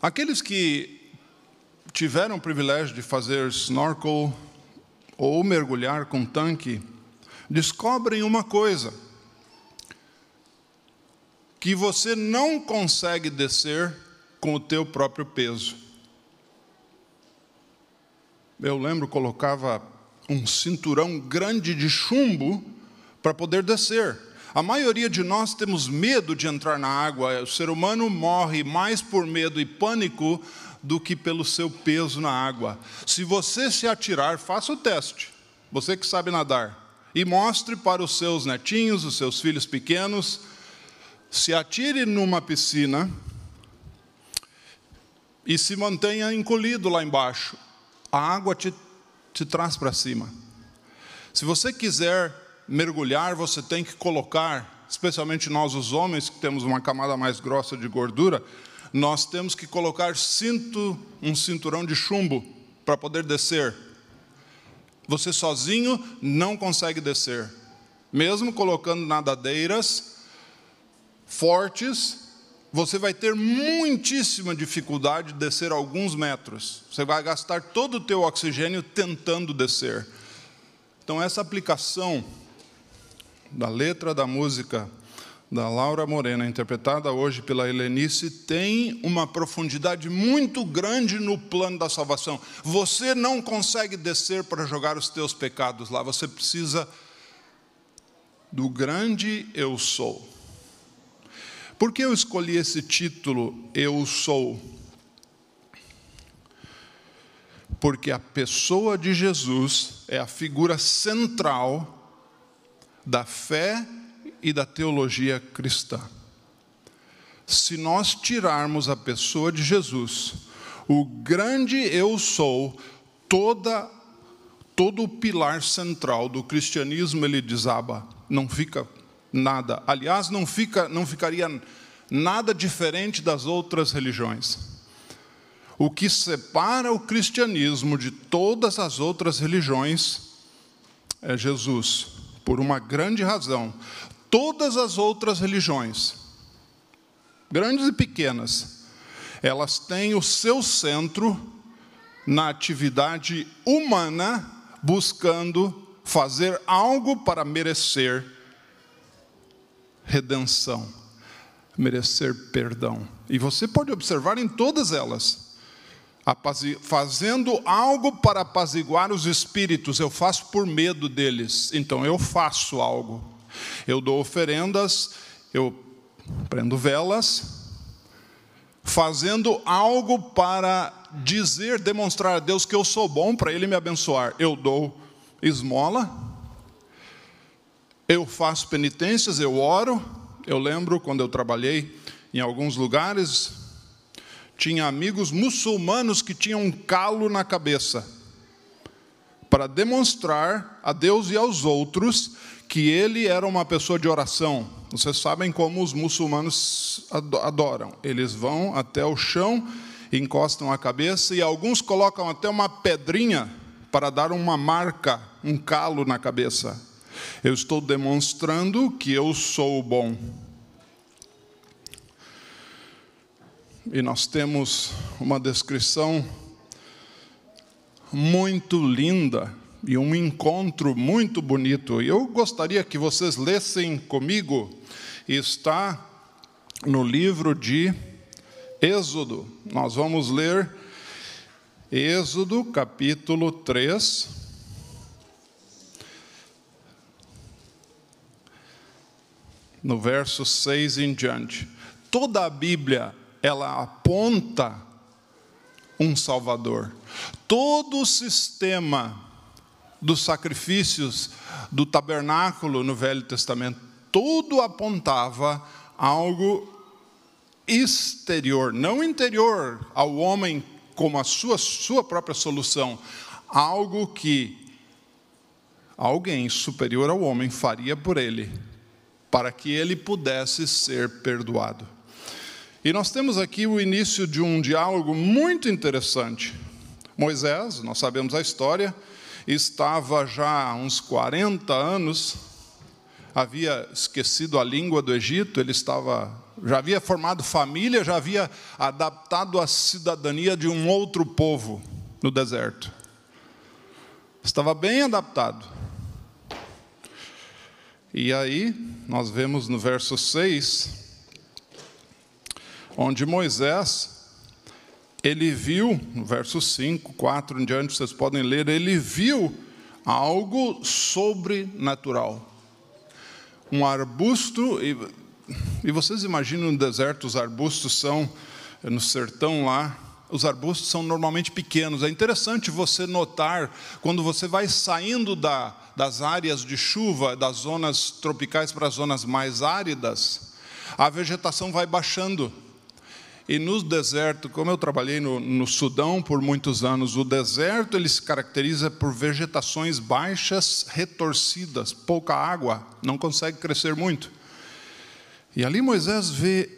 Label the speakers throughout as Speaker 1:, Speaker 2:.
Speaker 1: Aqueles que tiveram o privilégio de fazer snorkel ou mergulhar com tanque, descobrem uma coisa: que você não consegue descer com o teu próprio peso. Eu lembro colocava um cinturão grande de chumbo para poder descer. A maioria de nós temos medo de entrar na água. O ser humano morre mais por medo e pânico do que pelo seu peso na água. Se você se atirar, faça o teste. Você que sabe nadar. E mostre para os seus netinhos, os seus filhos pequenos, se atire numa piscina e se mantenha encolhido lá embaixo. A água te, te traz para cima. Se você quiser mergulhar, você tem que colocar, especialmente nós os homens que temos uma camada mais grossa de gordura, nós temos que colocar cinto, um cinturão de chumbo para poder descer. Você sozinho não consegue descer. Mesmo colocando nadadeiras fortes, você vai ter muitíssima dificuldade de descer alguns metros. Você vai gastar todo o teu oxigênio tentando descer. Então essa aplicação da letra da música da Laura Morena, interpretada hoje pela Helenice, tem uma profundidade muito grande no plano da salvação. Você não consegue descer para jogar os teus pecados lá, você precisa do grande eu sou. Por que eu escolhi esse título, Eu Sou? Porque a pessoa de Jesus é a figura central da fé e da teologia cristã. Se nós tirarmos a pessoa de Jesus, o grande eu sou, toda todo o pilar central do cristianismo ele desaba, não fica nada. Aliás, não fica não ficaria nada diferente das outras religiões. O que separa o cristianismo de todas as outras religiões é Jesus, por uma grande razão todas as outras religiões, grandes e pequenas, elas têm o seu centro na atividade humana, buscando fazer algo para merecer redenção, merecer perdão. E você pode observar em todas elas, fazendo algo para apaziguar os espíritos, eu faço por medo deles, então eu faço algo eu dou oferendas, eu prendo velas, fazendo algo para dizer, demonstrar a Deus que eu sou bom para Ele me abençoar. Eu dou esmola, eu faço penitências, eu oro. Eu lembro quando eu trabalhei em alguns lugares, tinha amigos muçulmanos que tinham um calo na cabeça, para demonstrar a Deus e aos outros que ele era uma pessoa de oração. Vocês sabem como os muçulmanos adoram. Eles vão até o chão, encostam a cabeça e alguns colocam até uma pedrinha para dar uma marca, um calo na cabeça. Eu estou demonstrando que eu sou bom. E nós temos uma descrição muito linda e um encontro muito bonito. Eu gostaria que vocês lessem comigo, está no livro de Êxodo. Nós vamos ler Êxodo capítulo 3. No verso 6 em diante. Toda a Bíblia, ela aponta um Salvador. Todo o sistema dos sacrifícios do tabernáculo no Velho Testamento, tudo apontava algo exterior, não interior ao homem como a sua, sua própria solução, algo que alguém superior ao homem faria por ele, para que ele pudesse ser perdoado. E nós temos aqui o início de um diálogo muito interessante. Moisés, nós sabemos a história, estava já há uns 40 anos, havia esquecido a língua do Egito, ele estava já havia formado família, já havia adaptado a cidadania de um outro povo no deserto. Estava bem adaptado. E aí, nós vemos no verso 6, onde Moisés, ele viu, no verso 5, 4 em diante, vocês podem ler, ele viu algo sobrenatural. Um arbusto, e, e vocês imaginam no deserto, os arbustos são, no sertão lá, os arbustos são normalmente pequenos. É interessante você notar, quando você vai saindo da, das áreas de chuva, das zonas tropicais para as zonas mais áridas, a vegetação vai baixando. E no deserto, como eu trabalhei no, no, Sudão por muitos anos, o deserto ele se caracteriza por vegetações baixas, retorcidas, pouca água, não consegue crescer muito. E ali Moisés vê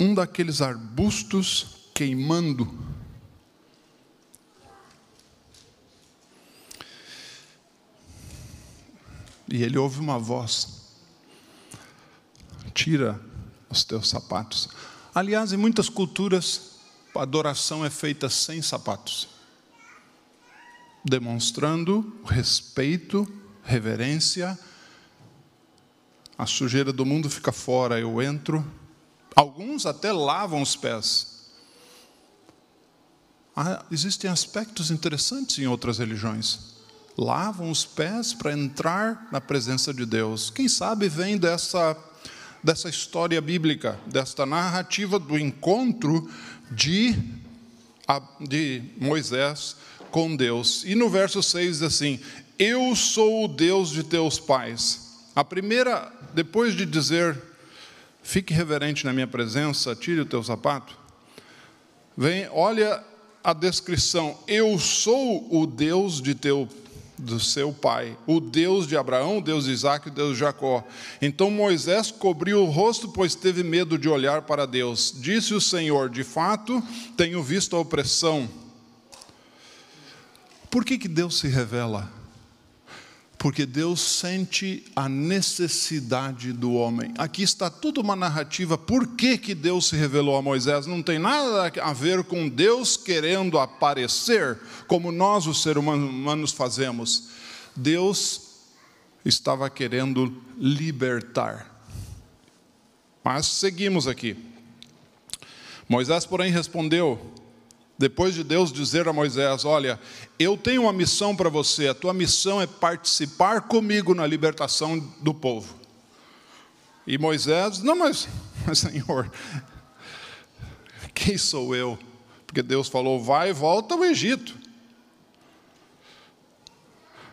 Speaker 1: um daqueles arbustos queimando. E ele ouve uma voz: Tira os teus sapatos. Aliás, em muitas culturas, a adoração é feita sem sapatos, demonstrando respeito, reverência. A sujeira do mundo fica fora, eu entro. Alguns até lavam os pés. Ah, existem aspectos interessantes em outras religiões. Lavam os pés para entrar na presença de Deus. Quem sabe vem dessa dessa história bíblica, desta narrativa do encontro de, de Moisés com Deus. E no verso 6 diz assim: Eu sou o Deus de teus pais. A primeira, depois de dizer, fique reverente na minha presença, tire o teu sapato, vem, olha a descrição: Eu sou o Deus de teu do seu pai, o Deus de Abraão, o Deus de Isaac, o Deus de Jacó. Então Moisés cobriu o rosto, pois teve medo de olhar para Deus. Disse o Senhor: De fato, tenho visto a opressão. Por que, que Deus se revela? Porque Deus sente a necessidade do homem. Aqui está tudo uma narrativa. Por que, que Deus se revelou a Moisés? Não tem nada a ver com Deus querendo aparecer, como nós, os seres humanos, fazemos. Deus estava querendo libertar. Mas seguimos aqui. Moisés, porém, respondeu: depois de Deus dizer a Moisés: Olha, eu tenho uma missão para você, a tua missão é participar comigo na libertação do povo. E Moisés, não, mas, mas Senhor, quem sou eu? Porque Deus falou: Vai e volta ao Egito.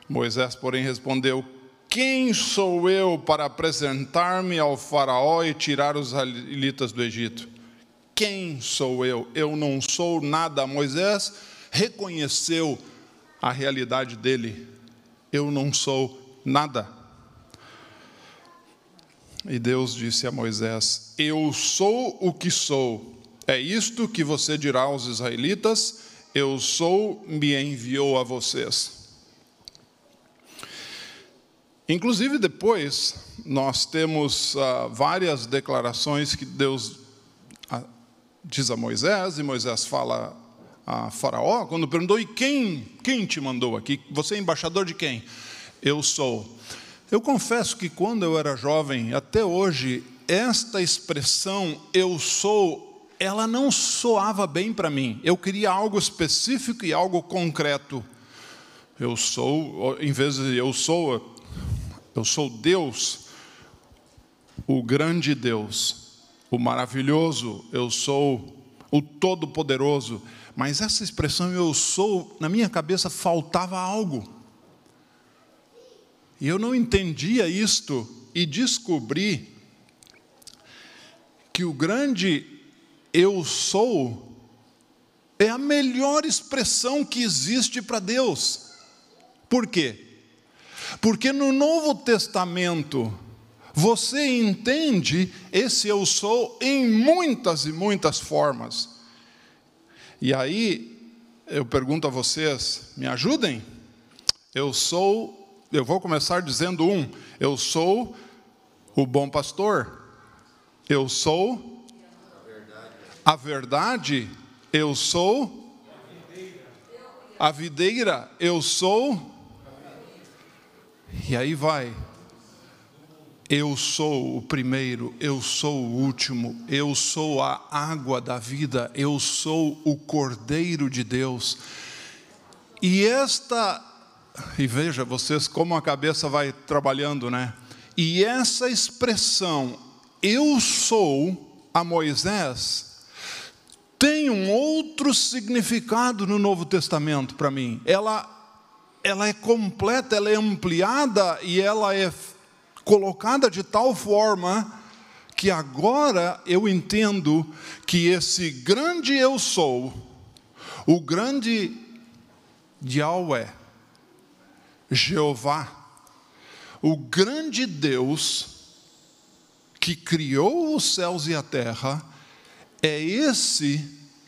Speaker 1: Moisés, porém, respondeu: Quem sou eu para apresentar-me ao Faraó e tirar os israelitas do Egito? Quem sou eu? Eu não sou nada. Moisés reconheceu a realidade dele. Eu não sou nada. E Deus disse a Moisés: Eu sou o que sou. É isto que você dirá aos israelitas: Eu sou, me enviou a vocês. Inclusive, depois, nós temos uh, várias declarações que Deus diz a Moisés, e Moisés fala a Faraó, quando perguntou: E quem, quem te mandou aqui? Você é embaixador de quem? Eu sou. Eu confesso que quando eu era jovem, até hoje, esta expressão eu sou, ela não soava bem para mim. Eu queria algo específico e algo concreto. Eu sou, em vez de eu sou, eu sou Deus, o grande Deus o maravilhoso, eu sou o todo-poderoso. Mas essa expressão eu sou, na minha cabeça faltava algo. E eu não entendia isto e descobri que o grande eu sou é a melhor expressão que existe para Deus. Por quê? Porque no Novo Testamento, você entende esse eu sou em muitas e muitas formas. E aí, eu pergunto a vocês, me ajudem? Eu sou, eu vou começar dizendo um: eu sou o bom pastor, eu sou a verdade, eu sou. A videira, eu sou. E aí vai. Eu sou o primeiro, eu sou o último, eu sou a água da vida, eu sou o Cordeiro de Deus. E esta, e veja vocês como a cabeça vai trabalhando, né? E essa expressão, eu sou a Moisés, tem um outro significado no Novo Testamento para mim. Ela, ela é completa, ela é ampliada e ela é colocada de tal forma que agora eu entendo que esse grande eu sou, o grande Yahweh, Jeová, o grande Deus que criou os céus e a terra, é esse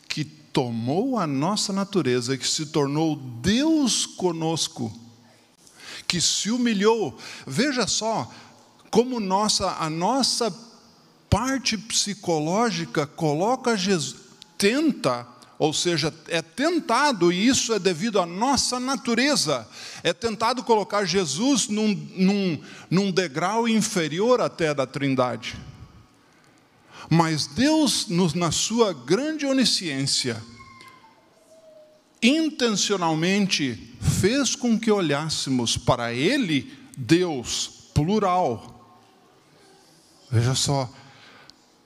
Speaker 1: que tomou a nossa natureza, que se tornou Deus conosco, que se humilhou. Veja só como nossa, a nossa parte psicológica coloca Jesus, tenta ou seja, é tentado, e isso é devido à nossa natureza, é tentado colocar Jesus num, num, num degrau inferior até da Trindade. Mas Deus, na sua grande onisciência, intencionalmente fez com que olhássemos para Ele, Deus, plural. Veja só,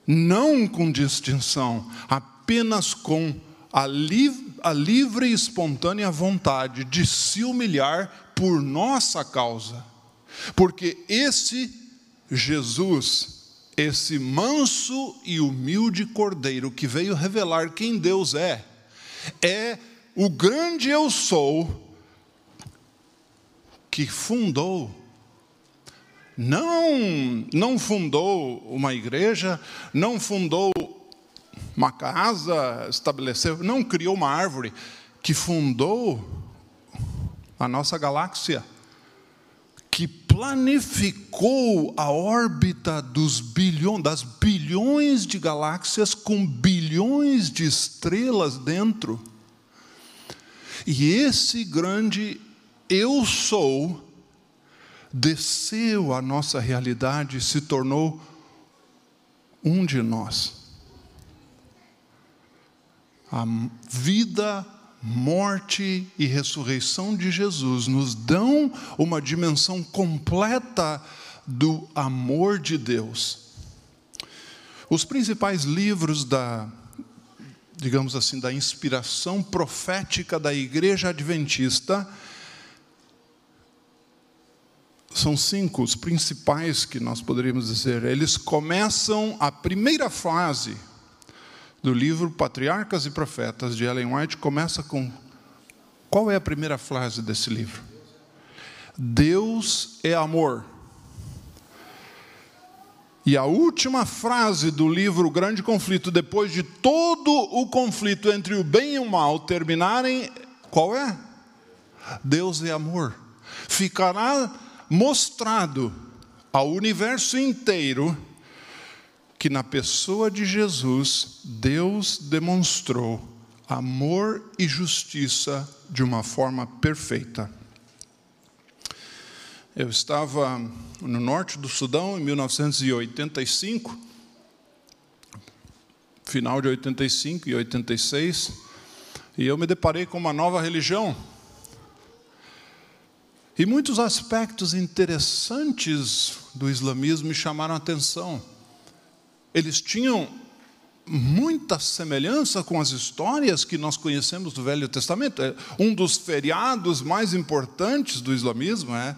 Speaker 1: não com distinção, apenas com a, liv a livre e espontânea vontade de se humilhar por nossa causa. Porque esse Jesus, esse manso e humilde cordeiro que veio revelar quem Deus é, é o grande eu sou que fundou não não fundou uma igreja, não fundou uma casa, estabeleceu, não criou uma árvore, que fundou a nossa galáxia, que planificou a órbita dos bilhões, das bilhões de galáxias com bilhões de estrelas dentro. E esse grande eu sou desceu à nossa realidade e se tornou um de nós a vida, morte e ressurreição de Jesus nos dão uma dimensão completa do amor de Deus. Os principais livros da, digamos assim, da inspiração profética da igreja adventista são cinco os principais que nós poderíamos dizer. Eles começam a primeira frase do livro Patriarcas e Profetas de Ellen White começa com qual é a primeira frase desse livro? Deus é amor. E a última frase do livro Grande Conflito, depois de todo o conflito entre o bem e o mal terminarem, qual é? Deus é amor. Ficará mostrado ao universo inteiro que na pessoa de Jesus, Deus demonstrou amor e justiça de uma forma perfeita. Eu estava no norte do Sudão em 1985, final de 85 e 86, e eu me deparei com uma nova religião. E muitos aspectos interessantes do islamismo me chamaram a atenção eles tinham muita semelhança com as histórias que nós conhecemos do Velho Testamento. É, um dos feriados mais importantes do islamismo é,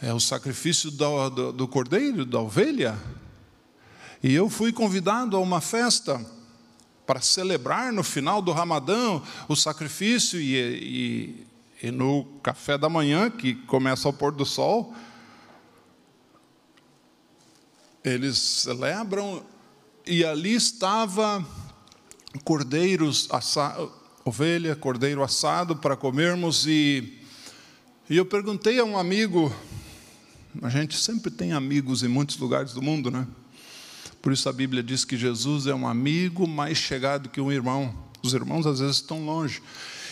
Speaker 1: é o sacrifício do, do, do cordeiro, da ovelha. E eu fui convidado a uma festa para celebrar no final do Ramadã o sacrifício e, e, e no café da manhã, que começa ao pôr do sol, eles celebram e ali estava cordeiros ovelha, cordeiro assado para comermos e, e eu perguntei a um amigo, a gente sempre tem amigos em muitos lugares do mundo, né? Por isso a Bíblia diz que Jesus é um amigo mais chegado que um irmão. Os irmãos às vezes estão longe.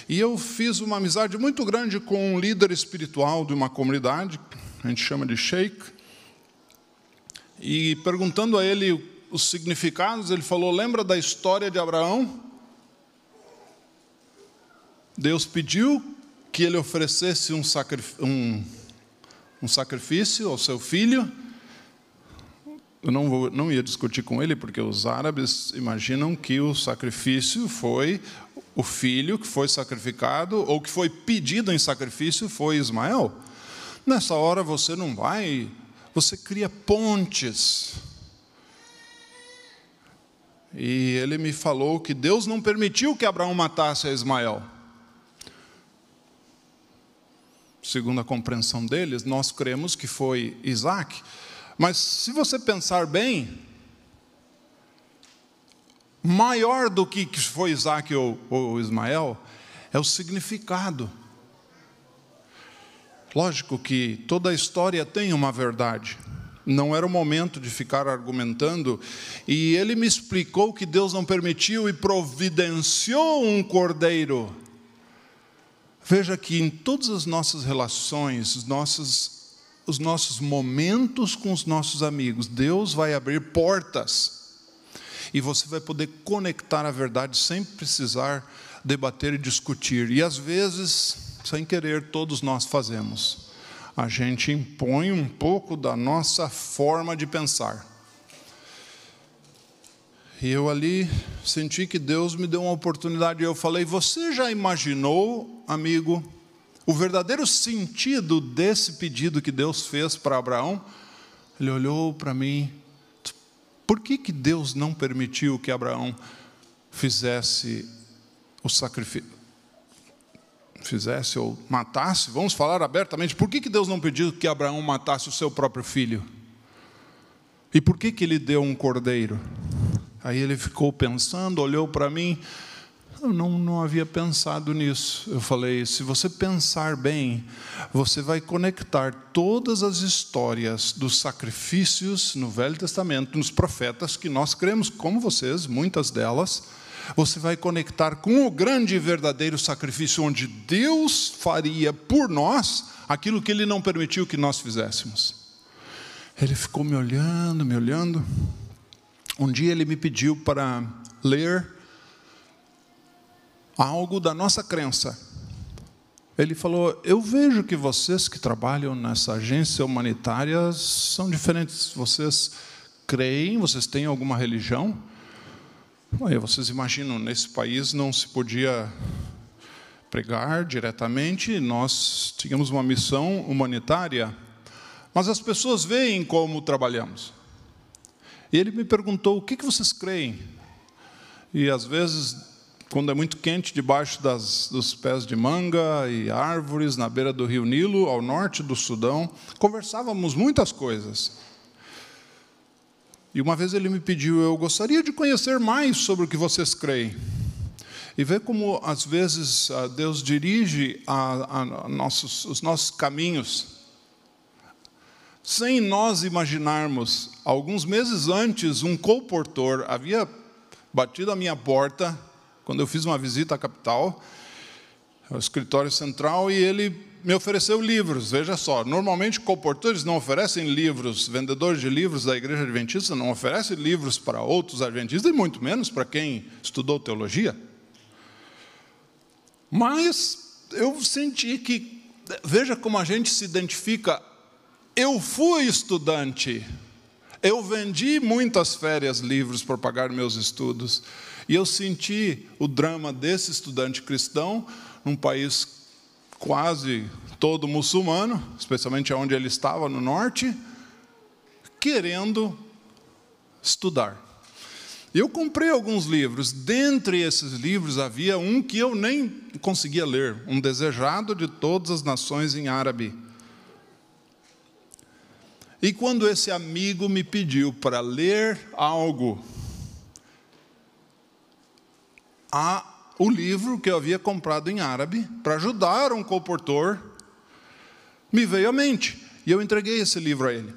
Speaker 1: E eu fiz uma amizade muito grande com um líder espiritual de uma comunidade, a gente chama de Sheikh. E perguntando a ele os significados, ele falou: Lembra da história de Abraão? Deus pediu que ele oferecesse um, um, um sacrifício ao seu filho. Eu não, vou, não ia discutir com ele, porque os árabes imaginam que o sacrifício foi o filho que foi sacrificado, ou que foi pedido em sacrifício, foi Ismael. Nessa hora você não vai, você cria pontes. E ele me falou que Deus não permitiu que Abraão matasse a Ismael. Segundo a compreensão deles, nós cremos que foi Isaac. Mas se você pensar bem, maior do que foi Isaac ou, ou Ismael é o significado. Lógico que toda a história tem uma verdade. Não era o momento de ficar argumentando. E ele me explicou que Deus não permitiu e providenciou um cordeiro Veja que em todas as nossas relações, os nossos, os nossos momentos com os nossos amigos, Deus vai abrir portas e você vai poder conectar a verdade sem precisar debater e discutir. E às vezes, sem querer, todos nós fazemos. A gente impõe um pouco da nossa forma de pensar. E eu ali senti que Deus me deu uma oportunidade. E eu falei: Você já imaginou, amigo, o verdadeiro sentido desse pedido que Deus fez para Abraão? Ele olhou para mim. Por que, que Deus não permitiu que Abraão fizesse o sacrifício? Fizesse ou matasse? Vamos falar abertamente. Por que, que Deus não pediu que Abraão matasse o seu próprio filho? E por que, que ele deu um cordeiro? Aí ele ficou pensando, olhou para mim. Eu não, não havia pensado nisso. Eu falei: se você pensar bem, você vai conectar todas as histórias dos sacrifícios no Velho Testamento, nos profetas, que nós cremos, como vocês, muitas delas. Você vai conectar com o grande e verdadeiro sacrifício, onde Deus faria por nós aquilo que Ele não permitiu que nós fizéssemos. Ele ficou me olhando, me olhando. Um dia ele me pediu para ler algo da nossa crença. Ele falou: Eu vejo que vocês que trabalham nessa agência humanitária são diferentes. Vocês creem, vocês têm alguma religião? Aí vocês imaginam, nesse país não se podia pregar diretamente, nós tínhamos uma missão humanitária, mas as pessoas veem como trabalhamos. E ele me perguntou: o que, que vocês creem? E às vezes, quando é muito quente, debaixo das, dos pés de manga e árvores, na beira do rio Nilo, ao norte do Sudão, conversávamos muitas coisas. E uma vez ele me pediu: eu gostaria de conhecer mais sobre o que vocês creem. E ver como, às vezes, Deus dirige a, a nossos, os nossos caminhos sem nós imaginarmos. Alguns meses antes, um colportor havia batido a minha porta quando eu fiz uma visita à capital, ao escritório central, e ele me ofereceu livros. Veja só, normalmente colportores não oferecem livros, vendedores de livros da igreja adventista não oferecem livros para outros adventistas, e muito menos para quem estudou teologia. Mas eu senti que, veja como a gente se identifica eu fui estudante. Eu vendi muitas férias livres para pagar meus estudos. E eu senti o drama desse estudante cristão num país quase todo muçulmano, especialmente onde ele estava, no norte, querendo estudar. Eu comprei alguns livros. Dentre esses livros havia um que eu nem conseguia ler, um desejado de todas as nações em árabe. E quando esse amigo me pediu para ler algo, a o livro que eu havia comprado em árabe para ajudar um comportor me veio à mente e eu entreguei esse livro a ele.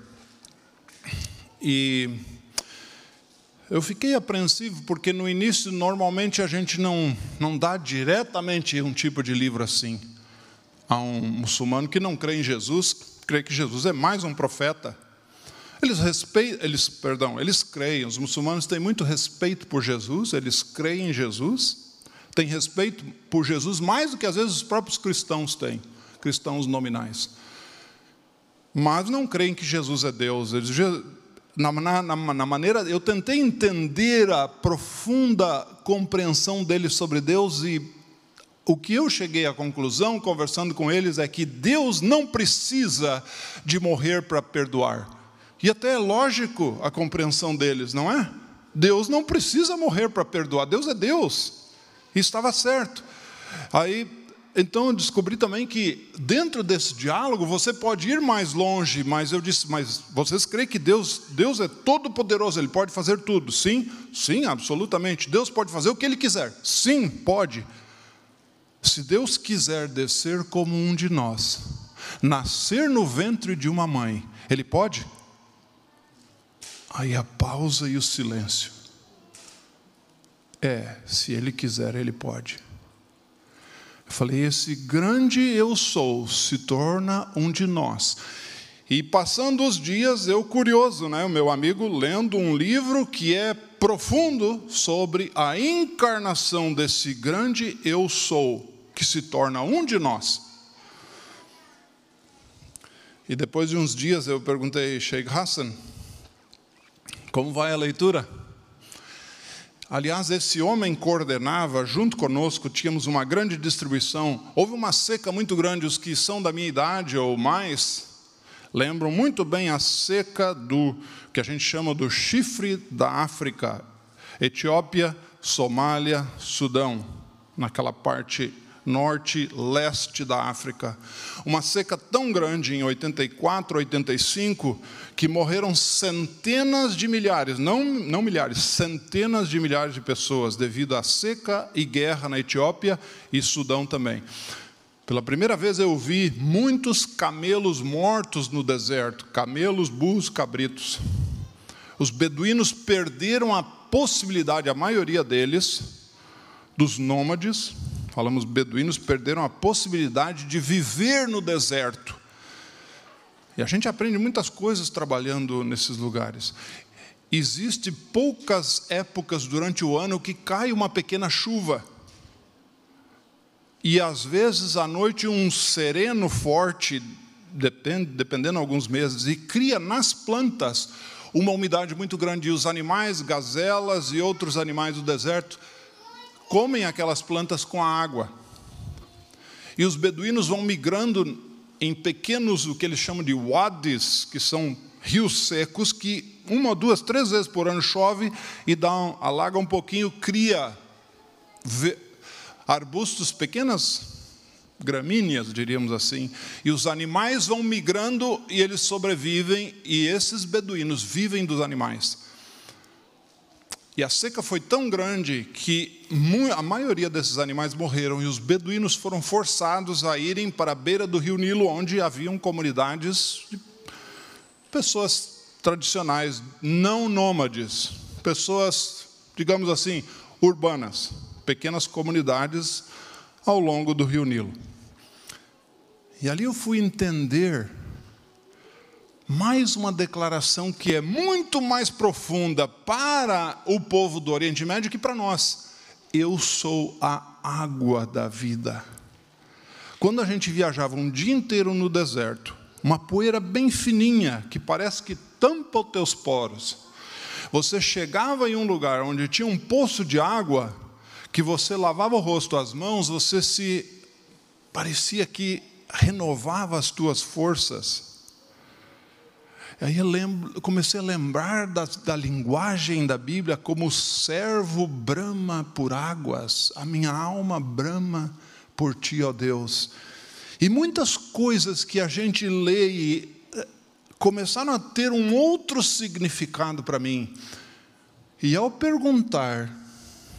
Speaker 1: E Eu fiquei apreensivo porque no início normalmente a gente não, não dá diretamente um tipo de livro assim a um muçulmano que não crê em Jesus, crê que Jesus é mais um profeta. Eles respeitam, eles, perdão, eles creem, os muçulmanos têm muito respeito por Jesus, eles creem em Jesus, têm respeito por Jesus mais do que às vezes os próprios cristãos têm, cristãos nominais. Mas não creem que Jesus é Deus. Eles, na, na, na, maneira, eu tentei entender a profunda compreensão deles sobre Deus e o que eu cheguei à conclusão, conversando com eles, é que Deus não precisa de morrer para perdoar. E até é lógico a compreensão deles, não é? Deus não precisa morrer para perdoar, Deus é Deus. E estava certo. Aí então eu descobri também que dentro desse diálogo você pode ir mais longe, mas eu disse, mas vocês creem que Deus, Deus é todo poderoso, ele pode fazer tudo? Sim, sim, absolutamente. Deus pode fazer o que ele quiser. Sim, pode. Se Deus quiser descer como um de nós, nascer no ventre de uma mãe, ele pode? Aí a pausa e o silêncio. É, se ele quiser, ele pode. Eu falei: esse grande eu sou se torna um de nós. E passando os dias, eu curioso, né, o meu amigo lendo um livro que é profundo sobre a encarnação desse grande eu sou, que se torna um de nós. E depois de uns dias eu perguntei, Sheikh Hassan, como vai a leitura? Aliás, esse homem coordenava, junto conosco, tínhamos uma grande distribuição. Houve uma seca muito grande, os que são da minha idade ou mais, lembram muito bem a seca do que a gente chama do chifre da África, Etiópia, Somália, Sudão, naquela parte norte, leste da África. Uma seca tão grande em 84, 85, que morreram centenas de milhares, não, não milhares, centenas de milhares de pessoas devido à seca e guerra na Etiópia e Sudão também. Pela primeira vez eu vi muitos camelos mortos no deserto, camelos, burros, cabritos. Os beduínos perderam a possibilidade, a maioria deles, dos nômades, falamos beduínos, perderam a possibilidade de viver no deserto. E a gente aprende muitas coisas trabalhando nesses lugares. Existe poucas épocas durante o ano que cai uma pequena chuva. E às vezes à noite um sereno forte, depende, dependendo alguns meses, e cria nas plantas uma umidade muito grande. E os animais, gazelas e outros animais do deserto, comem aquelas plantas com a água. E os beduínos vão migrando em pequenos, o que eles chamam de wadis, que são rios secos, que uma, duas, três vezes por ano chove e dá um, alaga um pouquinho, cria arbustos, pequenas gramíneas, diríamos assim, e os animais vão migrando e eles sobrevivem, e esses beduínos vivem dos animais. E a seca foi tão grande que a maioria desses animais morreram e os beduínos foram forçados a irem para a beira do rio Nilo, onde haviam comunidades de pessoas tradicionais, não nômades, pessoas, digamos assim, urbanas, pequenas comunidades ao longo do rio Nilo. E ali eu fui entender mais uma declaração que é muito mais profunda para o povo do Oriente Médio que para nós. Eu sou a água da vida. Quando a gente viajava um dia inteiro no deserto, uma poeira bem fininha, que parece que tampa os teus poros, você chegava em um lugar onde tinha um poço de água, que você lavava o rosto, as mãos, você se parecia que renovava as tuas forças. Aí eu lembro, comecei a lembrar da, da linguagem da Bíblia como servo brama por águas, a minha alma brama por ti, ó Deus. E muitas coisas que a gente lê e eh, começaram a ter um outro significado para mim. E ao perguntar,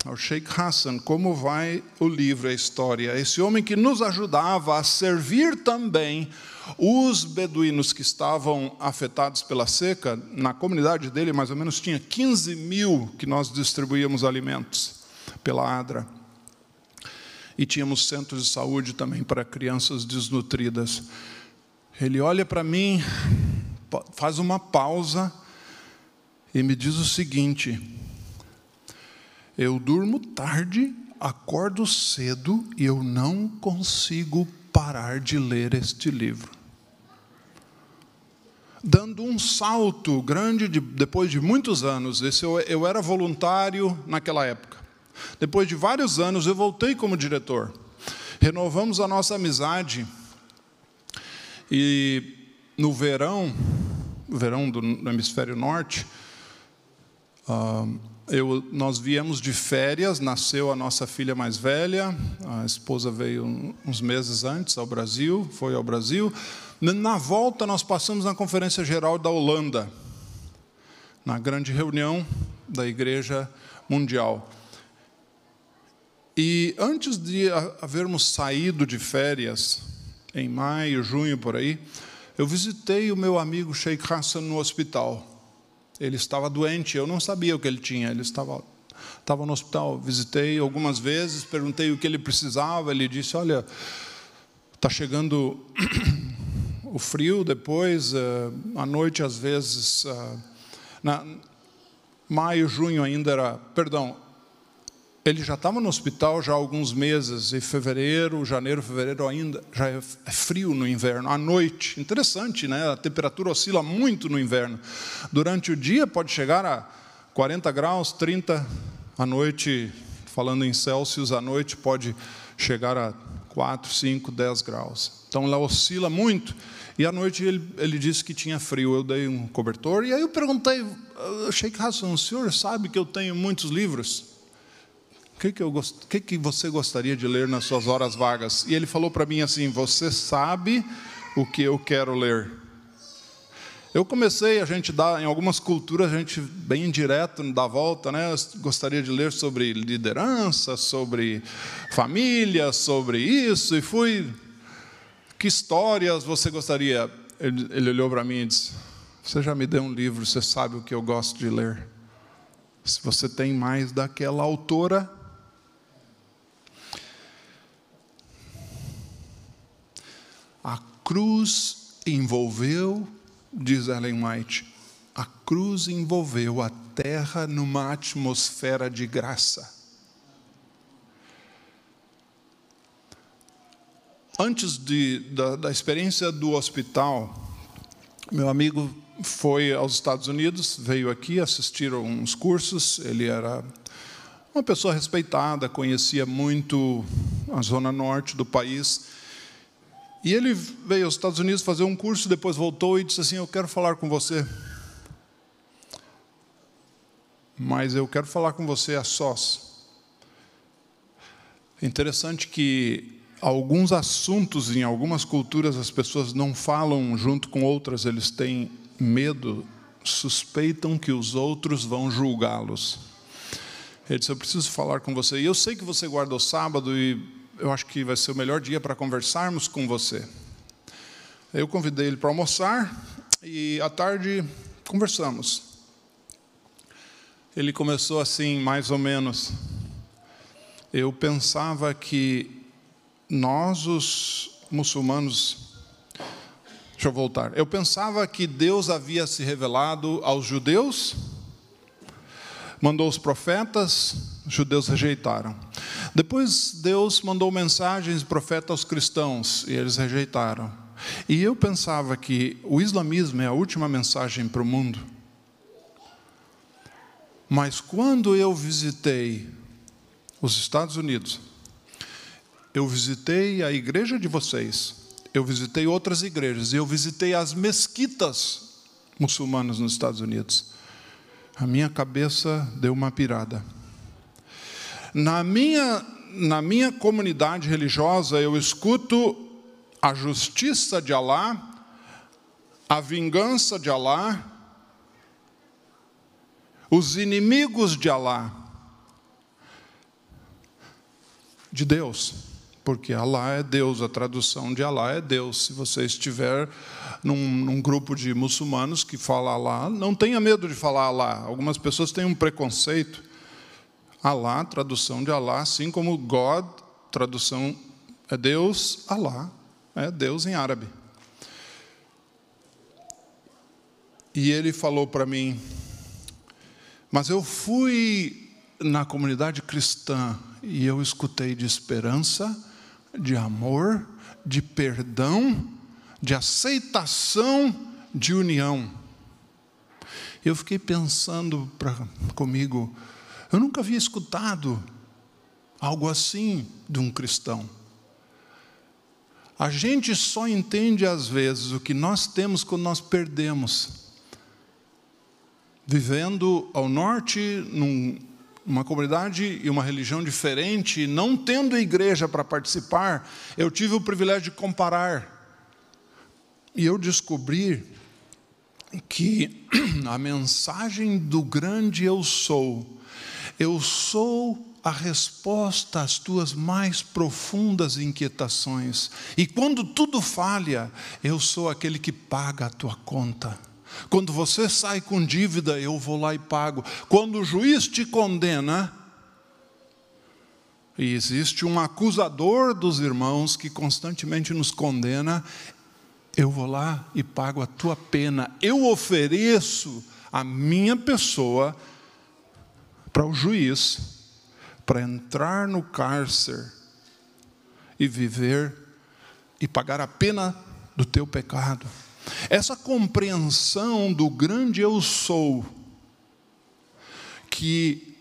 Speaker 1: ao Sheikh Hassan como vai o livro, a história. Esse homem que nos ajudava a servir também os beduínos que estavam afetados pela seca, na comunidade dele mais ou menos tinha 15 mil que nós distribuíamos alimentos pela ADRA. E tínhamos centros de saúde também para crianças desnutridas. Ele olha para mim, faz uma pausa e me diz o seguinte: eu durmo tarde, acordo cedo e eu não consigo parar de ler este livro. Dando um salto grande de, depois de muitos anos, esse eu, eu era voluntário naquela época. Depois de vários anos, eu voltei como diretor. Renovamos a nossa amizade e no verão, verão do, hemisfério norte, uh, eu, nós viemos de férias, nasceu a nossa filha mais velha, a esposa veio uns meses antes ao Brasil, foi ao Brasil. Na volta, nós passamos na Conferência Geral da Holanda, na grande reunião da Igreja Mundial. E antes de havermos saído de férias, em maio, junho, por aí, eu visitei o meu amigo Sheikh Hassan no hospital. Ele estava doente, eu não sabia o que ele tinha, ele estava, estava no hospital. Visitei algumas vezes, perguntei o que ele precisava, ele disse: Olha, está chegando o frio depois, uh, à noite às vezes. Uh, na, maio, junho ainda era. Perdão, ele já estava no hospital já há alguns meses, e fevereiro, janeiro, fevereiro ainda, já é, é frio no inverno, à noite. Interessante, né? A temperatura oscila muito no inverno. Durante o dia pode chegar a 40 graus, 30, à noite, falando em Celsius, à noite pode chegar a 4, 5, 10 graus. Então ela oscila muito. E à noite ele, ele disse que tinha frio. Eu dei um cobertor. E aí eu perguntei, Sheikh Hassan, o senhor sabe que eu tenho muitos livros? O que, que, eu gost... que, que você gostaria de ler nas suas horas vagas? E ele falou para mim assim: Você sabe o que eu quero ler? Eu comecei, a gente dá, em algumas culturas, a gente bem direto dá volta, né? Eu gostaria de ler sobre liderança, sobre família, sobre isso, e fui. Que histórias você gostaria? Ele, ele olhou para mim e disse: Você já me deu um livro, você sabe o que eu gosto de ler. Se você tem mais daquela autora, A cruz envolveu, diz Ellen White, a cruz envolveu a terra numa atmosfera de graça. Antes de, da, da experiência do hospital, meu amigo foi aos Estados Unidos, veio aqui assistir a uns cursos. Ele era uma pessoa respeitada, conhecia muito a zona norte do país e ele veio aos Estados Unidos fazer um curso, depois voltou e disse assim: Eu quero falar com você. Mas eu quero falar com você a sós. É interessante que alguns assuntos em algumas culturas as pessoas não falam junto com outras, eles têm medo, suspeitam que os outros vão julgá-los. Ele disse: Eu preciso falar com você. E eu sei que você guarda o sábado e eu acho que vai ser o melhor dia para conversarmos com você. Eu convidei ele para almoçar e à tarde conversamos. Ele começou assim, mais ou menos. Eu pensava que nós, os muçulmanos, deixa eu voltar. Eu pensava que Deus havia se revelado aos judeus, mandou os profetas, os judeus rejeitaram. Depois Deus mandou mensagens de profeta aos cristãos e eles rejeitaram. E eu pensava que o islamismo é a última mensagem para o mundo. Mas quando eu visitei os Estados Unidos, eu visitei a igreja de vocês, eu visitei outras igrejas, eu visitei as mesquitas muçulmanas nos Estados Unidos. A minha cabeça deu uma pirada. Na minha, na minha comunidade religiosa, eu escuto a justiça de Alá, a vingança de Alá, os inimigos de Alá. de Deus, porque Alá é Deus, a tradução de Alá é Deus. Se você estiver num, num, grupo de muçulmanos que fala Alá, não tenha medo de falar Alá. Algumas pessoas têm um preconceito. Alá, tradução de Alá, assim como God, tradução é Deus, Alá, é Deus em árabe. E ele falou para mim, mas eu fui na comunidade cristã e eu escutei de esperança, de amor, de perdão, de aceitação, de união. Eu fiquei pensando pra, comigo, eu nunca havia escutado algo assim de um cristão. A gente só entende às vezes o que nós temos quando nós perdemos vivendo ao norte, num, numa comunidade e uma religião diferente, não tendo igreja para participar, eu tive o privilégio de comparar. E eu descobri que a mensagem do grande eu sou, eu sou a resposta às tuas mais profundas inquietações. E quando tudo falha, eu sou aquele que paga a tua conta. Quando você sai com dívida, eu vou lá e pago. Quando o juiz te condena, e existe um acusador dos irmãos que constantemente nos condena, eu vou lá e pago a tua pena. Eu ofereço a minha pessoa para o juiz, para entrar no cárcere e viver e pagar a pena do teu pecado. Essa compreensão do grande eu sou, que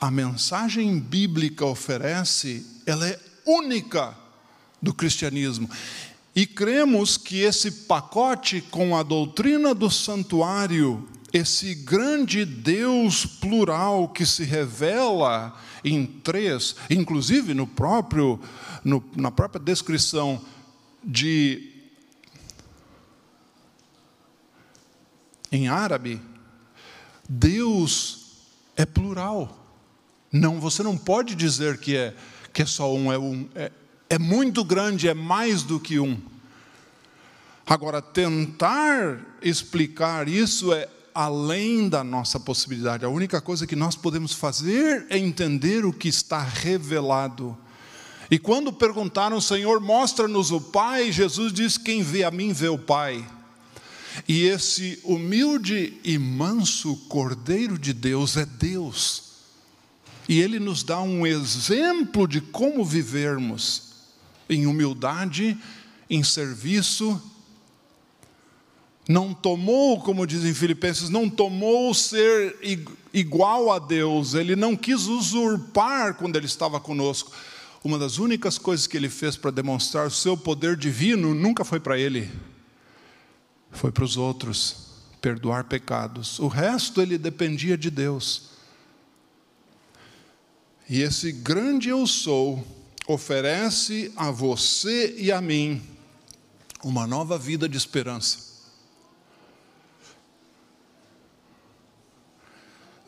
Speaker 1: a mensagem bíblica oferece, ela é única do cristianismo. E cremos que esse pacote com a doutrina do santuário, esse grande Deus plural que se revela em três, inclusive no próprio, no, na própria descrição de em árabe, Deus é plural. Não, você não pode dizer que é que é só um, é um, é, é muito grande, é mais do que um. Agora, tentar explicar isso é além da nossa possibilidade. A única coisa que nós podemos fazer é entender o que está revelado. E quando perguntaram, Senhor, mostra-nos o Pai, Jesus diz: Quem vê a mim vê o Pai. E esse humilde e manso Cordeiro de Deus é Deus. E ele nos dá um exemplo de como vivermos em humildade, em serviço. Não tomou, como dizem Filipenses, não tomou ser igual a Deus, ele não quis usurpar quando ele estava conosco. Uma das únicas coisas que ele fez para demonstrar o seu poder divino nunca foi para ele, foi para os outros perdoar pecados. O resto ele dependia de Deus. E esse grande eu sou oferece a você e a mim uma nova vida de esperança.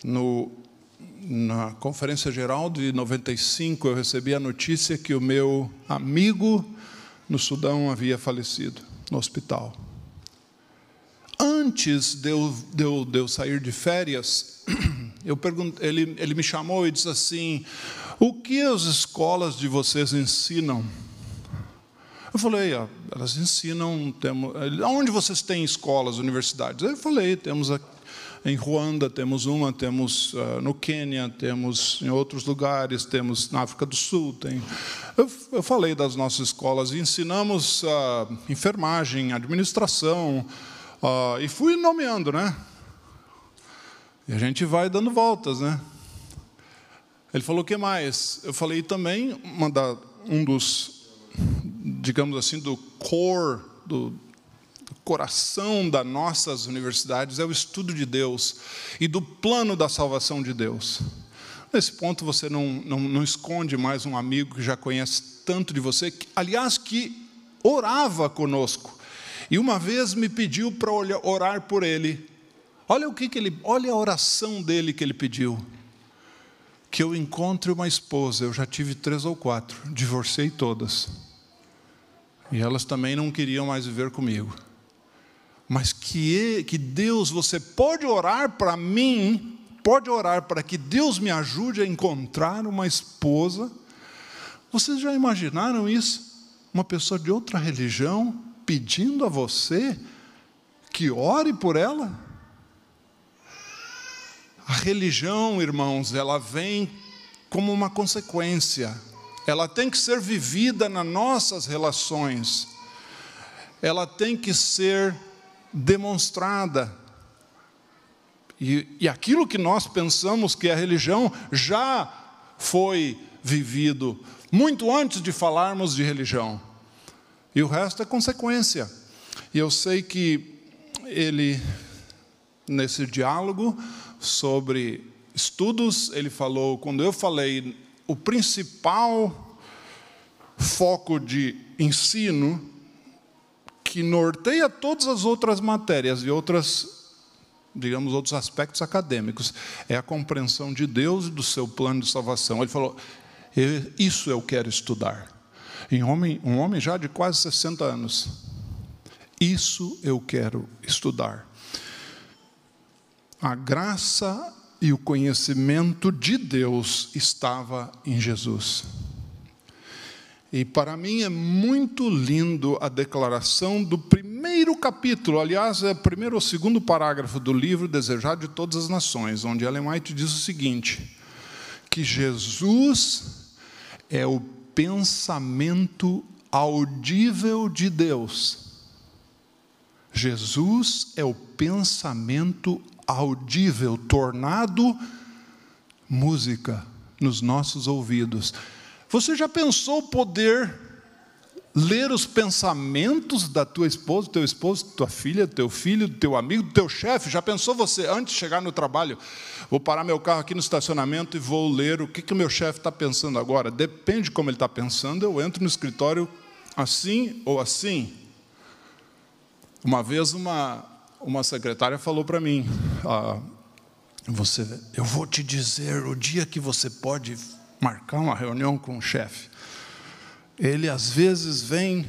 Speaker 1: No, na Conferência Geral de 95, eu recebi a notícia que o meu amigo no Sudão havia falecido no hospital antes de eu, de eu, de eu sair de férias, eu ele, ele me chamou e disse assim: O que as escolas de vocês ensinam? Eu falei, ah, elas ensinam, onde vocês têm escolas, universidades? Eu falei, temos aqui, em Ruanda, temos uma, temos uh, no Quênia, temos em outros lugares, temos na África do Sul. Tem... Eu, eu falei das nossas escolas ensinamos uh, enfermagem, administração, Uh, e fui nomeando, né? E a gente vai dando voltas, né? Ele falou: o que mais? Eu falei também, um dos, digamos assim, do core, do, do coração das nossas universidades é o estudo de Deus e do plano da salvação de Deus. Nesse ponto, você não, não, não esconde mais um amigo que já conhece tanto de você, que, aliás, que orava conosco e uma vez me pediu para orar por ele. Olha o que, que ele, olha a oração dele que ele pediu. que eu encontre uma esposa, eu já tive três ou quatro, divorciei todas. E elas também não queriam mais viver comigo. Mas que, que Deus, você pode orar para mim, pode orar para que Deus me ajude a encontrar uma esposa. Vocês já imaginaram isso? Uma pessoa de outra religião pedindo a você que ore por ela? A religião, irmãos, ela vem como uma consequência. Ela tem que ser vivida nas nossas relações. Ela tem que ser demonstrada. E, e aquilo que nós pensamos que é a religião já foi vivido muito antes de falarmos de religião. E o resto é consequência. E eu sei que ele, nesse diálogo, sobre estudos, ele falou, quando eu falei, o principal foco de ensino que norteia todas as outras matérias e outras, digamos, outros aspectos acadêmicos, é a compreensão de Deus e do seu plano de salvação. Ele falou: Isso eu quero estudar. Em homem, um homem já de quase 60 anos. Isso eu quero estudar a graça e o conhecimento de Deus estava em Jesus. E para mim é muito lindo a declaração do primeiro capítulo, aliás, é o primeiro ou segundo parágrafo do livro Desejado de Todas as Nações, onde Ellen White diz o seguinte: que Jesus é o pensamento audível de Deus. Jesus é o pensamento audível, tornado música nos nossos ouvidos. Você já pensou poder ler os pensamentos da tua esposa, do teu esposo, da tua filha, do teu filho, do teu amigo, do teu chefe? Já pensou você, antes de chegar no trabalho, vou parar meu carro aqui no estacionamento e vou ler o que, que o meu chefe está pensando agora? Depende de como ele está pensando, eu entro no escritório assim ou assim. Uma vez uma, uma secretária falou para mim: ah, você, eu vou te dizer o dia que você pode marcar uma reunião com o chefe. Ele às vezes vem.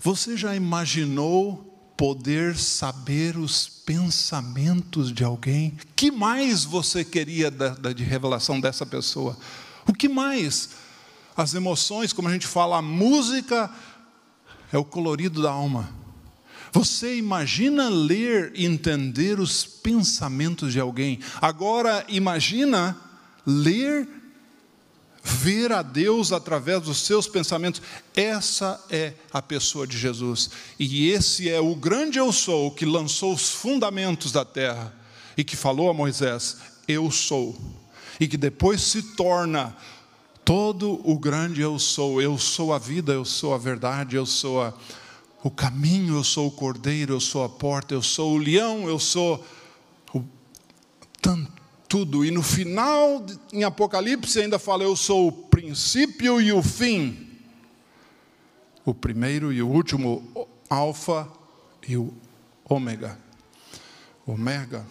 Speaker 1: Você já imaginou poder saber os pensamentos de alguém? Que mais você queria da, da, de revelação dessa pessoa? O que mais? As emoções, como a gente fala, a música é o colorido da alma. Você imagina ler e entender os pensamentos de alguém. Agora imagina ler, ver a Deus através dos seus pensamentos. Essa é a pessoa de Jesus. E esse é o grande eu sou que lançou os fundamentos da terra e que falou a Moisés: Eu sou. E que depois se torna todo o grande eu sou. Eu sou a vida, eu sou a verdade, eu sou a o caminho, eu sou o cordeiro, eu sou a porta, eu sou o leão, eu sou o, tanto, tudo. E no final, em Apocalipse, ainda fala: Eu sou o princípio e o fim. O primeiro e o último, o Alfa e o Ômega. Omega.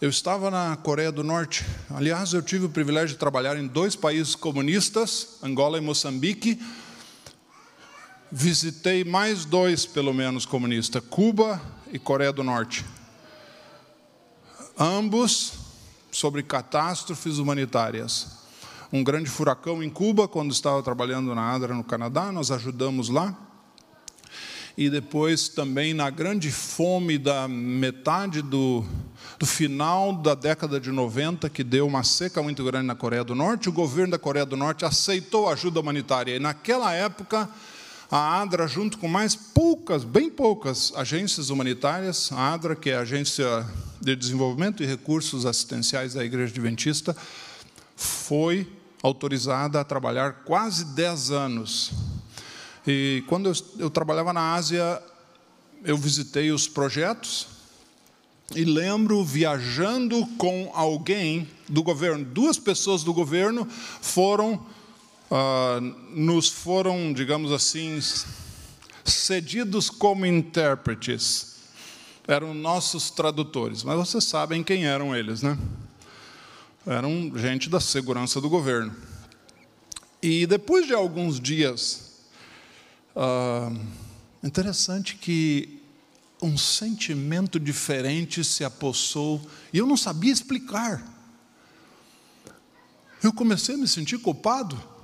Speaker 1: Eu estava na Coreia do Norte. Aliás, eu tive o privilégio de trabalhar em dois países comunistas, Angola e Moçambique visitei mais dois, pelo menos, comunistas: Cuba e Coreia do Norte. Ambos sobre catástrofes humanitárias. Um grande furacão em Cuba, quando estava trabalhando na ADRA no Canadá, nós ajudamos lá. E depois também na grande fome da metade do, do final da década de 90, que deu uma seca muito grande na Coreia do Norte, o governo da Coreia do Norte aceitou ajuda humanitária. E naquela época, a ADRA, junto com mais poucas, bem poucas agências humanitárias, a ADRA, que é a Agência de Desenvolvimento e Recursos Assistenciais da Igreja Adventista, foi autorizada a trabalhar quase 10 anos. E quando eu, eu trabalhava na Ásia, eu visitei os projetos e lembro viajando com alguém do governo, duas pessoas do governo foram uh, nos foram, digamos assim, cedidos como intérpretes. Eram nossos tradutores, mas vocês sabem quem eram eles, né? Eram gente da segurança do governo. E depois de alguns dias, ah, interessante que um sentimento diferente se apossou e eu não sabia explicar. Eu comecei a me sentir culpado.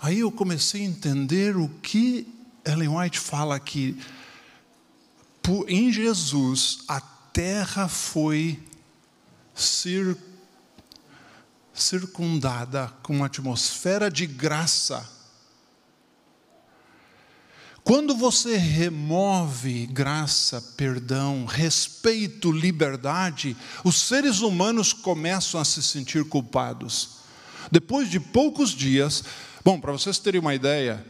Speaker 1: Aí eu comecei a entender o que Ellen White fala aqui. Em Jesus, a terra foi circundada com uma atmosfera de graça quando você remove graça, perdão, respeito, liberdade, os seres humanos começam a se sentir culpados. Depois de poucos dias, bom, para vocês terem uma ideia,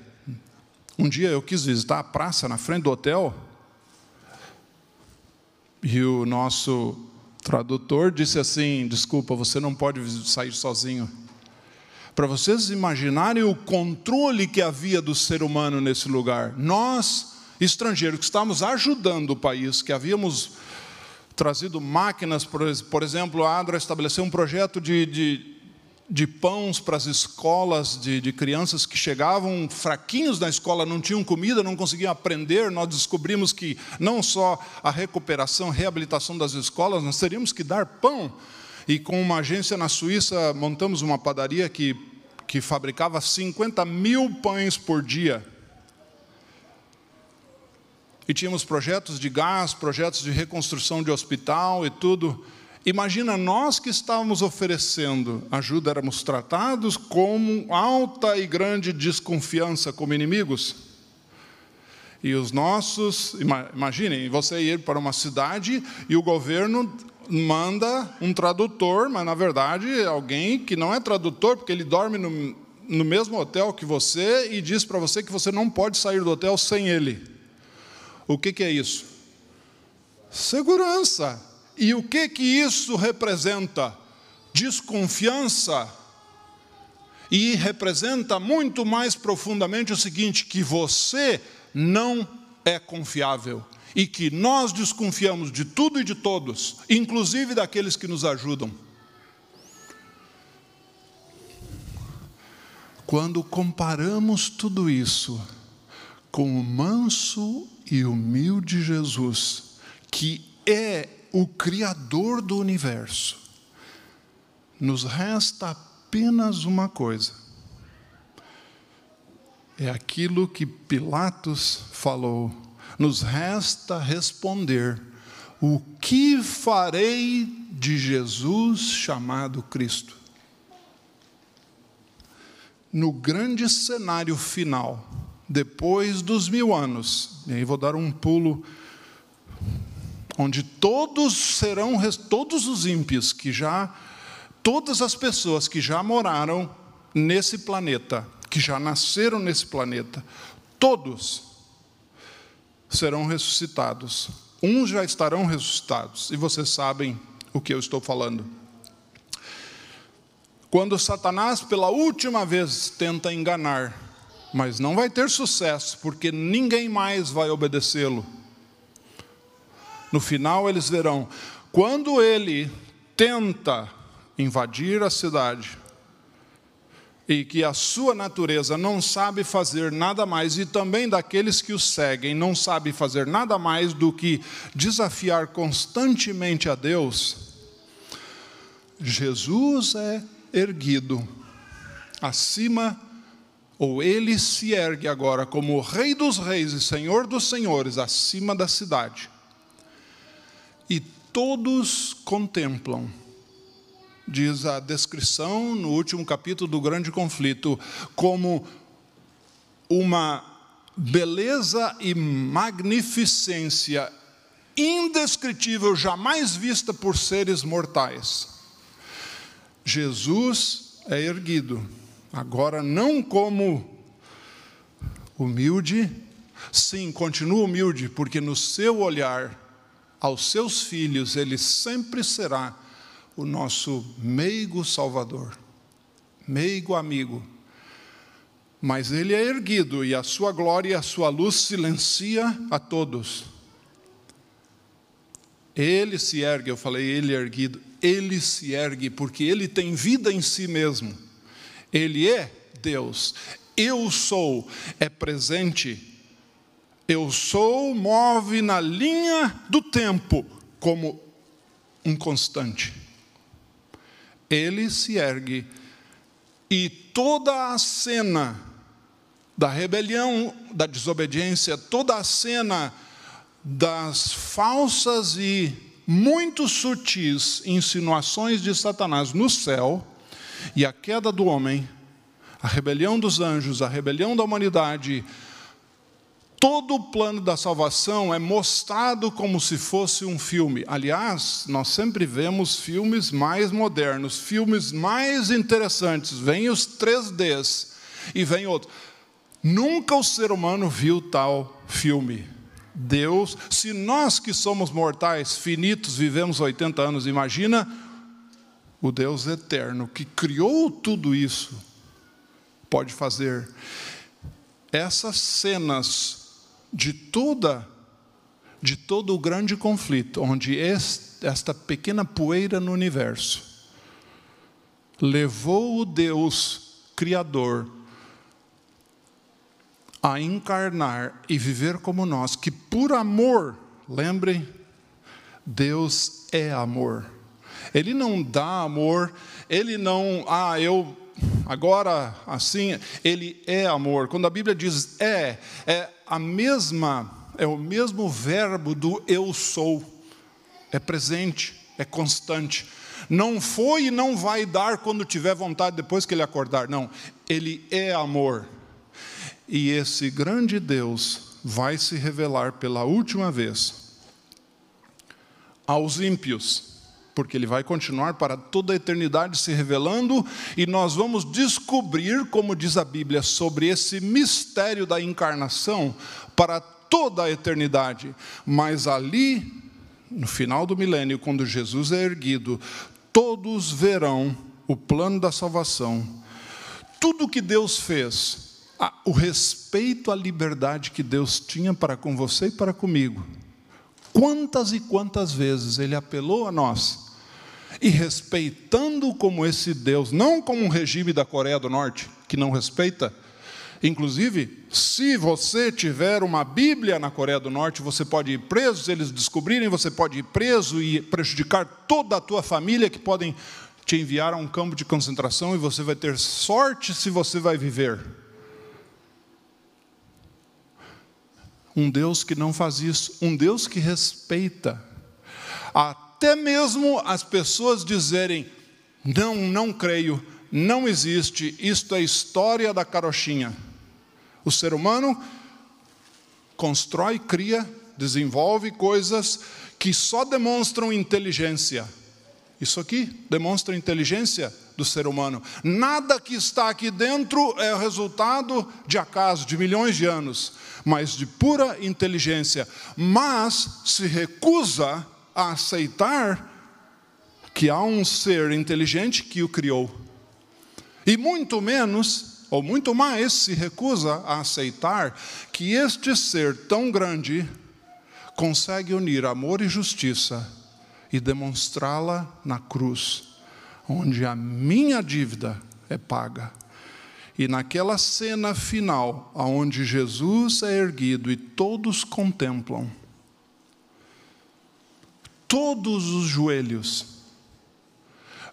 Speaker 1: um dia eu quis visitar a praça na frente do hotel e o nosso tradutor disse assim: Desculpa, você não pode sair sozinho para vocês imaginarem o controle que havia do ser humano nesse lugar. Nós, estrangeiros, que estávamos ajudando o país, que havíamos trazido máquinas, por exemplo, a Adra estabeleceu um projeto de, de, de pães para as escolas de, de crianças que chegavam fraquinhos na escola, não tinham comida, não conseguiam aprender. Nós descobrimos que não só a recuperação, reabilitação das escolas, nós teríamos que dar pão. E com uma agência na Suíça, montamos uma padaria que que fabricava 50 mil pães por dia. E tínhamos projetos de gás, projetos de reconstrução de hospital e tudo. Imagina nós que estávamos oferecendo ajuda, éramos tratados com alta e grande desconfiança como inimigos. E os nossos, imaginem, você ir para uma cidade e o governo manda um tradutor, mas na verdade é alguém que não é tradutor, porque ele dorme no, no mesmo hotel que você e diz para você que você não pode sair do hotel sem ele. O que, que é isso? Segurança. E o que que isso representa? Desconfiança. E representa muito mais profundamente o seguinte: que você não é confiável e que nós desconfiamos de tudo e de todos, inclusive daqueles que nos ajudam. Quando comparamos tudo isso com o manso e humilde Jesus, que é o Criador do universo, nos resta apenas uma coisa. É aquilo que Pilatos falou nos resta responder: o que farei de Jesus chamado Cristo? No grande cenário final, depois dos mil anos, e aí vou dar um pulo, onde todos serão, todos os ímpios que já, todas as pessoas que já moraram nesse planeta, que já nasceram nesse planeta, todos serão ressuscitados. Uns já estarão ressuscitados, e vocês sabem o que eu estou falando. Quando Satanás pela última vez tenta enganar, mas não vai ter sucesso, porque ninguém mais vai obedecê-lo. No final eles verão, quando ele tenta invadir a cidade, e que a sua natureza não sabe fazer nada mais, e também daqueles que o seguem não sabe fazer nada mais do que desafiar constantemente a Deus, Jesus é erguido acima, ou ele se ergue agora como o Rei dos Reis e Senhor dos Senhores, acima da cidade. E todos contemplam diz a descrição no último capítulo do grande conflito, como uma beleza e magnificência indescritível, jamais vista por seres mortais. Jesus é erguido, agora não como humilde, sim, continua humilde, porque no seu olhar aos seus filhos ele sempre será o nosso meigo Salvador, meigo amigo. Mas ele é erguido e a sua glória a sua luz silencia a todos. Ele se ergue, eu falei ele erguido, ele se ergue porque ele tem vida em si mesmo. Ele é Deus. Eu sou é presente. Eu sou move na linha do tempo como um constante. Ele se ergue e toda a cena da rebelião, da desobediência, toda a cena das falsas e muito sutis insinuações de Satanás no céu e a queda do homem, a rebelião dos anjos, a rebelião da humanidade, todo o plano da salvação é mostrado como se fosse um filme. Aliás, nós sempre vemos filmes mais modernos, filmes mais interessantes. Vem os 3Ds e vem outros. Nunca o ser humano viu tal filme. Deus, se nós que somos mortais, finitos, vivemos 80 anos, imagina o Deus eterno que criou tudo isso, pode fazer essas cenas de toda de todo o grande conflito, onde esta pequena poeira no universo levou o Deus Criador a encarnar e viver como nós, que por amor, lembrem, Deus é amor. Ele não dá amor, ele não, ah, eu agora assim, ele é amor. Quando a Bíblia diz é, é a mesma, é o mesmo verbo do eu sou. É presente, é constante. Não foi e não vai dar quando tiver vontade depois que ele acordar. Não, ele é amor. E esse grande Deus vai se revelar pela última vez aos ímpios, porque ele vai continuar para toda a eternidade se revelando, e nós vamos descobrir, como diz a Bíblia, sobre esse mistério da encarnação para toda a eternidade. Mas ali, no final do milênio, quando Jesus é erguido, todos verão o plano da salvação. Tudo que Deus fez o respeito à liberdade que Deus tinha para com você e para comigo. Quantas e quantas vezes Ele apelou a nós, e respeitando como esse Deus, não como um regime da Coreia do Norte, que não respeita, Inclusive, se você tiver uma Bíblia na Coreia do Norte, você pode ir preso, se eles descobrirem, você pode ir preso e prejudicar toda a tua família que podem te enviar a um campo de concentração e você vai ter sorte se você vai viver. Um Deus que não faz isso, um Deus que respeita. Até mesmo as pessoas dizerem: não, não creio, não existe, isto é história da carochinha. O ser humano constrói, cria, desenvolve coisas que só demonstram inteligência. Isso aqui demonstra inteligência do ser humano. Nada que está aqui dentro é resultado de acaso, de milhões de anos mas de pura inteligência, mas se recusa a aceitar que há um ser inteligente que o criou. E muito menos, ou muito mais, se recusa a aceitar que este ser tão grande consegue unir amor e justiça e demonstrá-la na cruz, onde a minha dívida é paga e naquela cena final, aonde Jesus é erguido e todos contemplam, todos os joelhos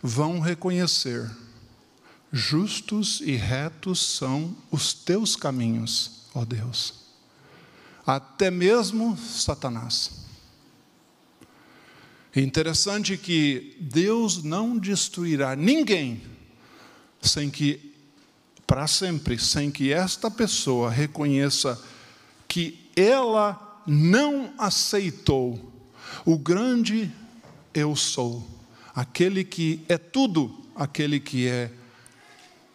Speaker 1: vão reconhecer: justos e retos são os teus caminhos, ó Deus. Até mesmo Satanás. É interessante que Deus não destruirá ninguém sem que para sempre, sem que esta pessoa reconheça que ela não aceitou o grande eu sou, aquele que é tudo, aquele que é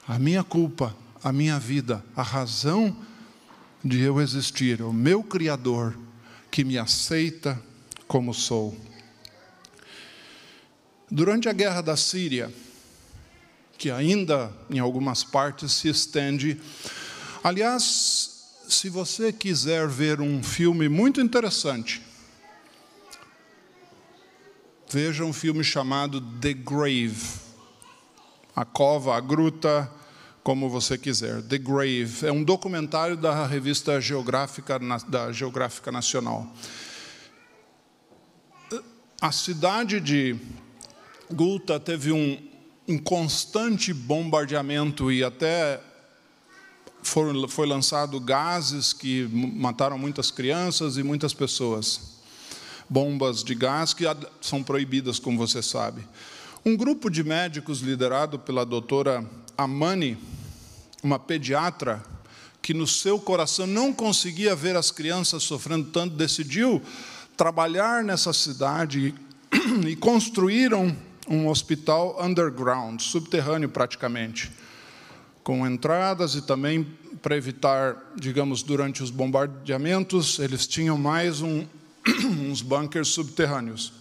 Speaker 1: a minha culpa, a minha vida, a razão de eu existir, o meu Criador que me aceita como sou. Durante a guerra da Síria, que ainda em algumas partes se estende. Aliás, se você quiser ver um filme muito interessante, veja um filme chamado The Grave. A cova, a gruta, como você quiser. The Grave é um documentário da revista Geográfica da Geográfica Nacional. A cidade de Gulta teve um, um constante bombardeamento e até foram, foi lançado gases que mataram muitas crianças e muitas pessoas. Bombas de gás que são proibidas, como você sabe. Um grupo de médicos liderado pela doutora Amani, uma pediatra, que no seu coração não conseguia ver as crianças sofrendo tanto, decidiu trabalhar nessa cidade e construíram um hospital underground, subterrâneo praticamente com entradas e também para evitar, digamos, durante os bombardeamentos, eles tinham mais um, uns bunkers subterrâneos.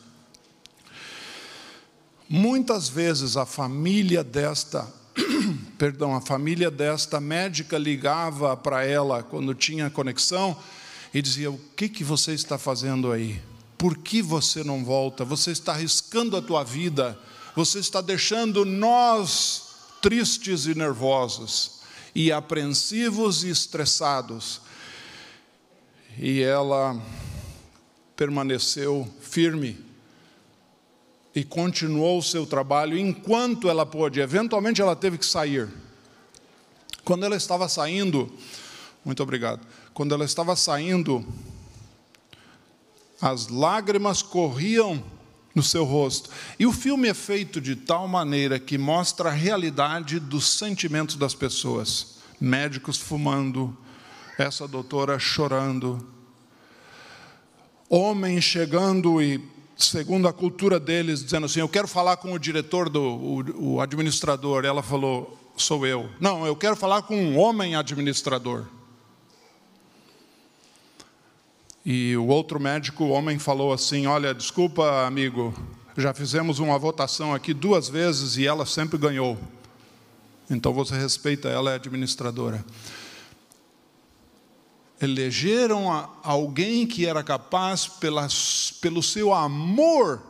Speaker 1: Muitas vezes a família desta, perdão, a família desta médica ligava para ela quando tinha conexão e dizia: "O que que você está fazendo aí? Por que você não volta? Você está arriscando a tua vida. Você está deixando nós tristes e nervosos, e apreensivos e estressados. E ela permaneceu firme e continuou o seu trabalho enquanto ela pôde. Eventualmente ela teve que sair. Quando ela estava saindo, muito obrigado. Quando ela estava saindo, as lágrimas corriam no seu rosto. E o filme é feito de tal maneira que mostra a realidade dos sentimentos das pessoas. Médicos fumando, essa doutora chorando, homens chegando e, segundo a cultura deles, dizendo assim: Eu quero falar com o diretor, do, o, o administrador. Ela falou: Sou eu. Não, eu quero falar com um homem administrador. E o outro médico, o homem, falou assim: Olha, desculpa, amigo, já fizemos uma votação aqui duas vezes e ela sempre ganhou. Então você respeita ela, é administradora. Elegeram alguém que era capaz, pelas, pelo seu amor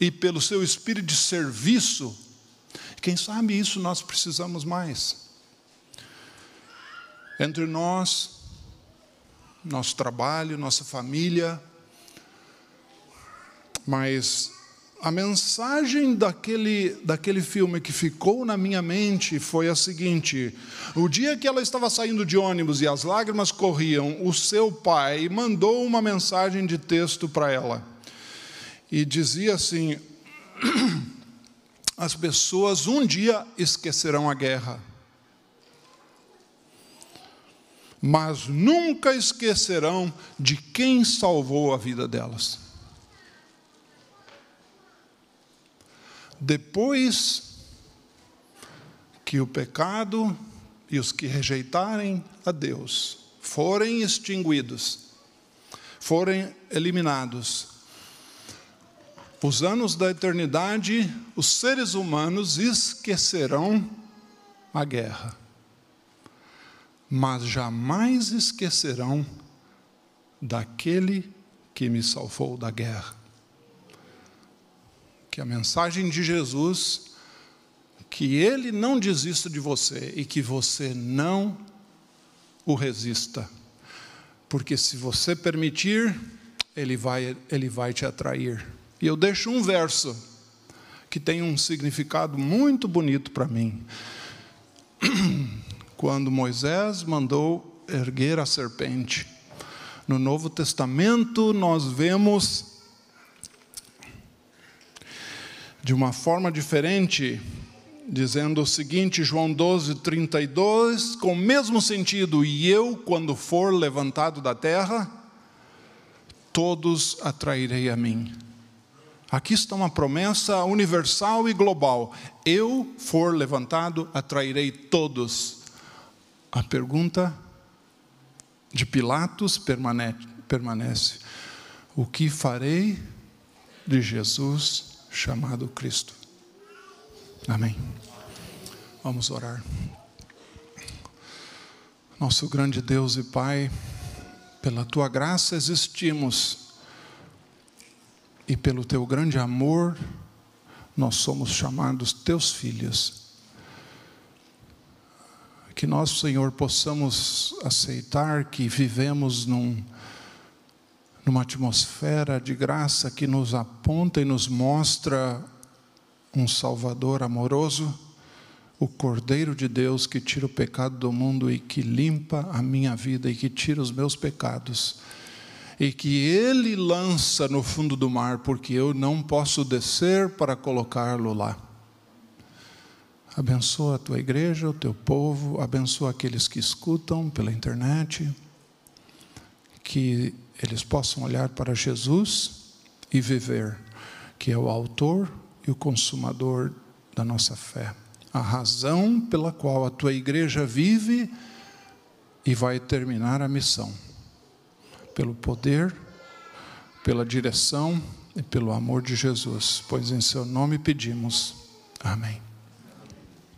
Speaker 1: e pelo seu espírito de serviço. Quem sabe isso nós precisamos mais. Entre nós, nosso trabalho, nossa família. Mas a mensagem daquele, daquele filme que ficou na minha mente foi a seguinte: o dia que ela estava saindo de ônibus e as lágrimas corriam, o seu pai mandou uma mensagem de texto para ela. E dizia assim: as pessoas um dia esquecerão a guerra mas nunca esquecerão de quem salvou a vida delas. Depois que o pecado e os que rejeitarem a Deus forem extinguidos, forem eliminados, os anos da eternidade, os seres humanos esquecerão a guerra mas jamais esquecerão daquele que me salvou da guerra. Que a mensagem de Jesus, que ele não desista de você e que você não o resista. Porque se você permitir, ele vai, ele vai te atrair. E eu deixo um verso que tem um significado muito bonito para mim. quando Moisés mandou erguer a serpente. No Novo Testamento, nós vemos de uma forma diferente, dizendo o seguinte, João 12, 32, com o mesmo sentido, e eu, quando for levantado da terra, todos atrairei a mim. Aqui está uma promessa universal e global. Eu for levantado, atrairei todos a pergunta de Pilatos permanece: O que farei de Jesus chamado Cristo? Amém. Vamos orar. Nosso grande Deus e Pai, pela tua graça existimos e pelo teu grande amor, nós somos chamados teus filhos. Que nós, Senhor, possamos aceitar que vivemos num, numa atmosfera de graça que nos aponta e nos mostra um Salvador amoroso, o Cordeiro de Deus que tira o pecado do mundo e que limpa a minha vida e que tira os meus pecados e que ele lança no fundo do mar, porque eu não posso descer para colocá-lo lá. Abençoa a tua igreja, o teu povo, abençoa aqueles que escutam pela internet, que eles possam olhar para Jesus e viver, que é o autor e o consumador da nossa fé, a razão pela qual a tua igreja vive e vai terminar a missão pelo poder, pela direção e pelo amor de Jesus, pois em seu nome pedimos. Amém.